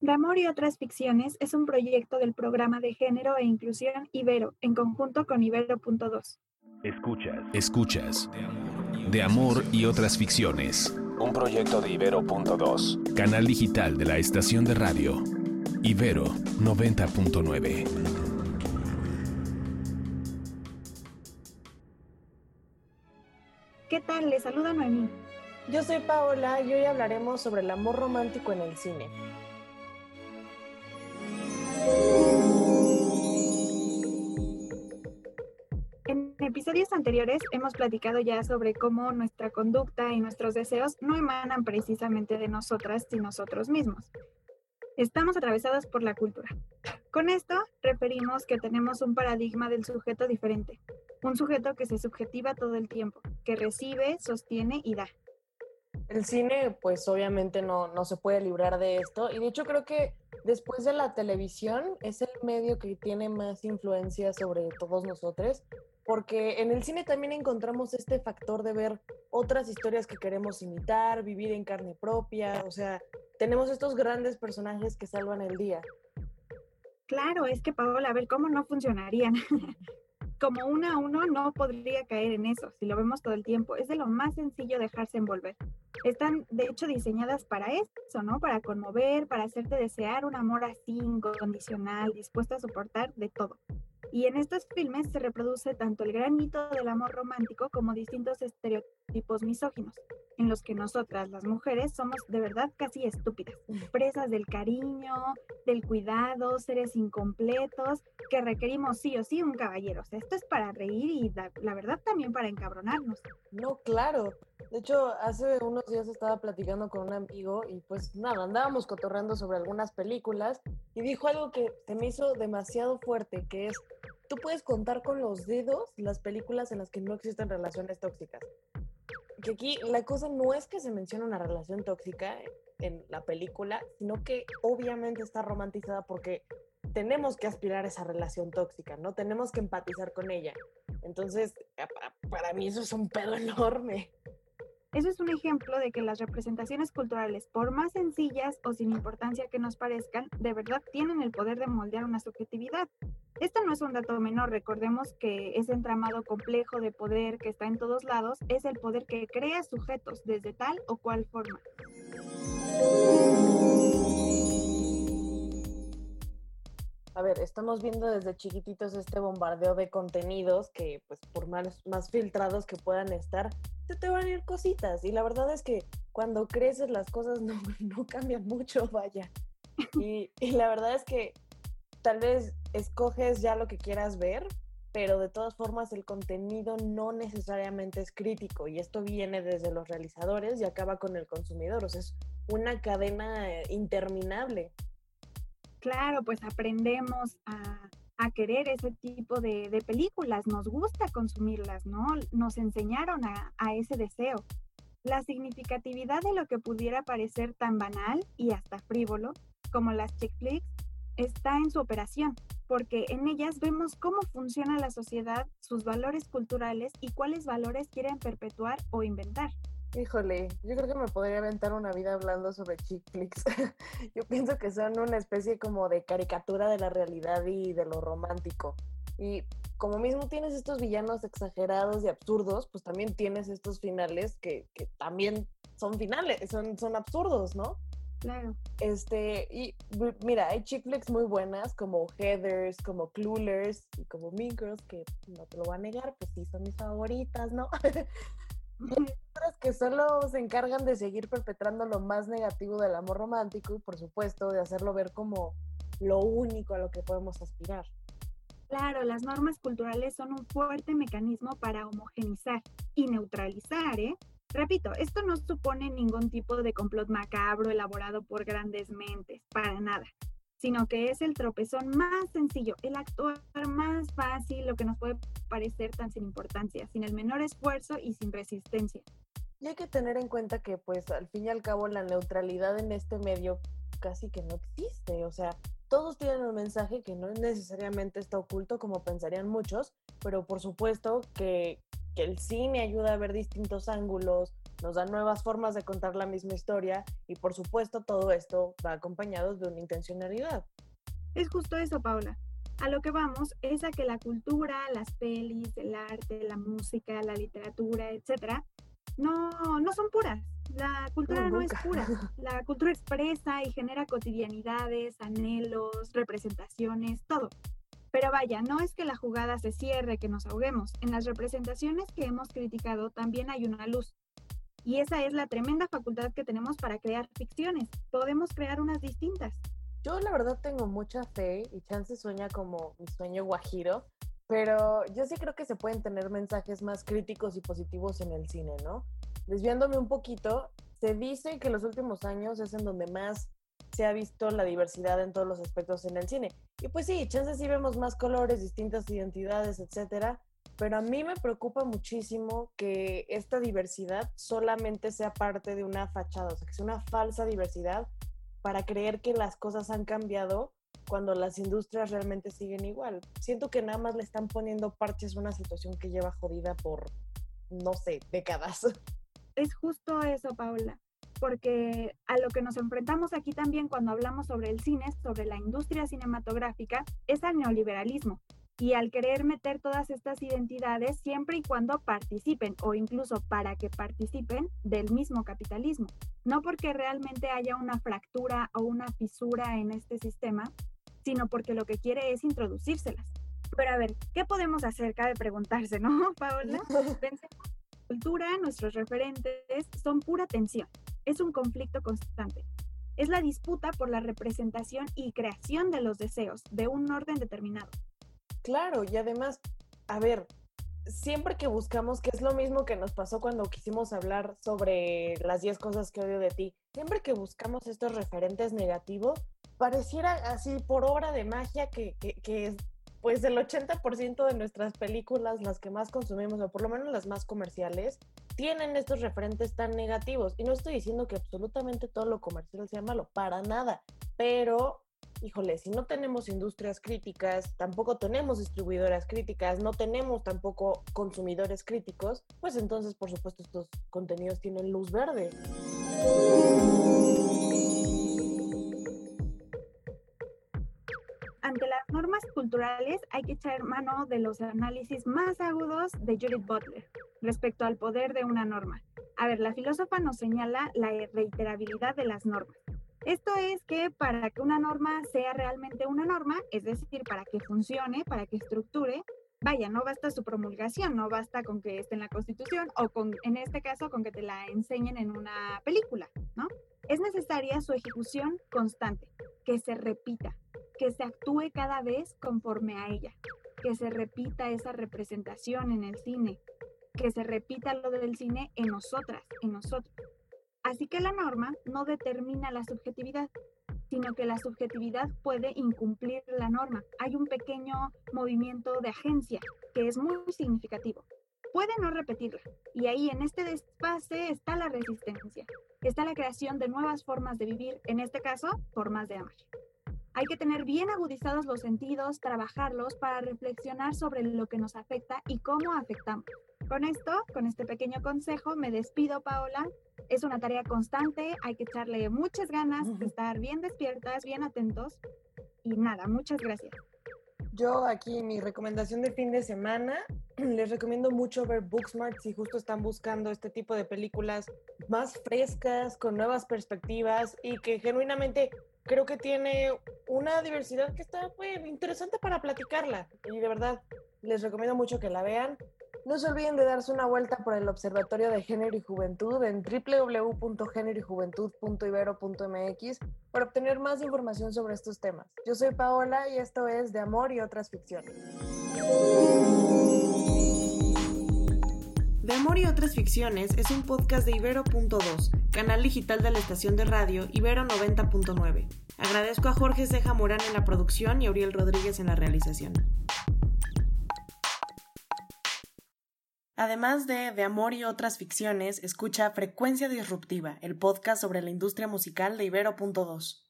De Amor y otras ficciones es un proyecto del programa de género e inclusión Ibero, en conjunto con Ibero.2. Escuchas. Escuchas. De Amor y otras ficciones. Un proyecto de Ibero.2. Canal digital de la estación de radio. Ibero 90.9. ¿Qué tal? Les saluda Noemí. Yo soy Paola y hoy hablaremos sobre el amor romántico en el cine. En episodios anteriores hemos platicado ya sobre cómo nuestra conducta y nuestros deseos no emanan precisamente de nosotras y nosotros mismos. Estamos atravesados por la cultura. Con esto referimos que tenemos un paradigma del sujeto diferente, un sujeto que se subjetiva todo el tiempo, que recibe, sostiene y da. El cine, pues obviamente no, no se puede librar de esto. Y de hecho creo que después de la televisión es el medio que tiene más influencia sobre todos nosotros. Porque en el cine también encontramos este factor de ver otras historias que queremos imitar, vivir en carne propia. O sea, tenemos estos grandes personajes que salvan el día. Claro, es que Paola, a ver cómo no funcionarían. como una a uno no podría caer en eso, si lo vemos todo el tiempo. Es de lo más sencillo dejarse envolver. Están, de hecho, diseñadas para eso, ¿no? Para conmover, para hacerte desear un amor así, incondicional, dispuesto a soportar de todo. Y en estos filmes se reproduce tanto el gran mito del amor romántico como distintos estereotipos misóginos, en los que nosotras, las mujeres, somos de verdad casi estúpidas, presas del cariño, del cuidado, seres incompletos, que requerimos sí o sí un caballero. Esto es para reír y la, la verdad también para encabronarnos. No, claro. De hecho, hace unos días estaba platicando con un amigo y pues nada, andábamos cotorreando sobre algunas películas y dijo algo que se me hizo demasiado fuerte, que es, tú puedes contar con los dedos las películas en las que no existen relaciones tóxicas. Que aquí la cosa no es que se mencione una relación tóxica en la película, sino que obviamente está romantizada porque tenemos que aspirar a esa relación tóxica, ¿no? Tenemos que empatizar con ella. Entonces, para mí eso es un pedo enorme. Eso es un ejemplo de que las representaciones culturales, por más sencillas o sin importancia que nos parezcan, de verdad tienen el poder de moldear una subjetividad. Esto no es un dato menor, recordemos que ese entramado complejo de poder que está en todos lados es el poder que crea sujetos desde tal o cual forma. a ver, estamos viendo desde chiquititos este bombardeo de contenidos que, pues, por más, más filtrados que puedan estar, se te van a ir cositas. Y la verdad es que cuando creces las cosas no, no cambian mucho, vaya. Y, y la verdad es que tal vez escoges ya lo que quieras ver, pero de todas formas el contenido no necesariamente es crítico y esto viene desde los realizadores y acaba con el consumidor, o sea, es una cadena eh, interminable claro, pues aprendemos a, querer ese tipo de, películas, nos gusta consumirlas, ¿no? Nos enseñaron a, a ese deseo. La significatividad de lo que pudiera parecer tan banal y hasta frívolo como las chick flicks está en su operación, porque en ellas vemos cómo funciona la sociedad, sus valores culturales y cuáles valores quieren perpetuar o inventar. Híjole, yo creo que me podría aventar una vida hablando sobre chick flicks. yo pienso que son una especie como de caricatura de la realidad y de lo romántico. Y como mismo tienes estos villanos exagerados y absurdos, pues también tienes estos finales que, que también son finales, son, son absurdos, ¿no? Claro. Este, y mira, hay chick flicks muy buenas como Heathers, como Clueless y como Mean Girls, que no te lo voy a negar, pues sí son mis favoritas, ¿no? que solo se encargan de seguir perpetrando lo más negativo del amor romántico y por supuesto de hacerlo ver como lo único a lo que podemos aspirar. Claro, las normas culturales son un fuerte mecanismo para homogenizar y neutralizar, ¿eh? Repito, esto no supone ningún tipo de complot macabro elaborado por grandes mentes, para nada sino que es el tropezón más sencillo, el actuar más fácil, lo que nos puede parecer tan sin importancia, sin el menor esfuerzo y sin resistencia. Y hay que tener en cuenta que pues al fin y al cabo la neutralidad en este medio casi que no existe, o sea, todos tienen un mensaje que no necesariamente está oculto como pensarían muchos, pero por supuesto que, que el cine ayuda a ver distintos ángulos, nos da nuevas formas de contar la misma historia y por supuesto todo esto va acompañado de una intencionalidad. Es justo eso, Paula. A lo que vamos es a que la cultura, las pelis, el arte, la música, la literatura, etcétera, no, no son puras. La cultura no, es pura. La cultura expresa y genera cotidianidades, anhelos, representaciones, todo. Pero vaya, no es que la jugada se cierre, que nos ahoguemos. En las representaciones que hemos criticado también hay una luz. Y esa es la tremenda facultad que tenemos para crear ficciones. Podemos crear unas distintas. Yo la verdad tengo mucha fe y Chance sueña como mi sueño guajiro, pero yo sí creo que se pueden tener mensajes más críticos y positivos en el cine, ¿no? Desviándome un poquito, se dice que los últimos años es en donde más se ha visto la diversidad en todos los aspectos en el cine. Y pues sí, chance sí vemos más colores, distintas identidades, etcétera, pero a mí me preocupa muchísimo que esta diversidad solamente sea parte de una fachada, o sea, que sea una falsa diversidad para creer que las cosas han cambiado cuando las industrias realmente siguen igual. Siento que nada más le están poniendo parches a una situación que lleva jodida por, no sé, décadas. Es justo eso, Paula, porque a lo que nos enfrentamos aquí también cuando hablamos sobre el cine, sobre la industria cinematográfica, es al neoliberalismo y al querer meter todas estas identidades siempre y cuando participen o incluso para que participen del mismo capitalismo. No porque realmente haya una fractura o una fisura en este sistema, sino porque lo que quiere es introducírselas. Pero a ver, ¿qué podemos hacer? Cabe preguntarse, ¿no, Paola? Pensemos, cultura, nuestros referentes son pura tensión. Es un conflicto constante. Es la disputa por la representación y creación de los deseos de un orden determinado Claro, y además, a ver, siempre que buscamos, que es lo mismo que nos pasó cuando quisimos hablar sobre las 10 cosas que odio de ti, siempre que buscamos estos referentes negativos, pareciera así por obra de magia que, que, que pues el 80% de nuestras películas, las que más consumimos, o por lo menos las más comerciales, tienen estos referentes tan negativos. Y no estoy diciendo que absolutamente todo lo comercial sea malo, para nada, pero híjole, si no tenemos industrias críticas, tampoco tenemos distribuidoras críticas, no tenemos tampoco consumidores críticos, pues entonces, por supuesto, estos contenidos tienen luz verde. Ante las normas culturales hay que echar mano de los análisis más agudos de Judith Butler respecto al poder de una norma. A ver, la filósofa nos señala la reiterabilidad de las normas esto es que para que una norma sea realmente una norma, es decir, para que funcione, para que estructure, vaya, no basta su promulgación, no basta con que esté en la Constitución o con, en este caso, con que te la enseñen en una película, ¿no? Es necesaria su ejecución constante, que se repita, que se actúe cada vez conforme a ella, que se repita esa representación en el cine, que se repita lo del cine en nosotras, en nosotros. Así que la norma no determina la subjetividad, sino que la subjetividad puede incumplir la norma. Hay un pequeño movimiento de agencia que es muy significativo. Puede no repetirla. Y ahí en este desfase está la resistencia. Está la creación de nuevas formas de vivir, en este caso, formas de amar. Hay que tener bien agudizados los sentidos, trabajarlos para reflexionar sobre lo que nos afecta y cómo afectamos. Con esto, con este pequeño consejo, me despido, Paola. Es una tarea constante, hay que echarle muchas ganas, estar bien despiertas, bien atentos. Y nada, muchas gracias. Yo aquí mi recomendación de fin de semana, les recomiendo mucho ver Booksmart si justo están buscando este tipo de películas más frescas, con nuevas perspectivas y que genuinamente creo que tiene una diversidad que está muy interesante para platicarla. Y de verdad, les recomiendo mucho que la vean. No se olviden de darse una vuelta por el Observatorio de Género y Juventud en www.géneroyjuventud.ibero.mx para obtener más información sobre estos temas. Yo soy Paola y esto es De Amor y otras ficciones. De Amor y otras ficciones es un podcast de Ibero.2, canal digital de la estación de radio Ibero 90.9. Agradezco a Jorge Ceja Morán en la producción y a Uriel Rodríguez en la realización. Además de De Amor y otras ficciones, escucha Frecuencia Disruptiva, el podcast sobre la industria musical de Ibero.2.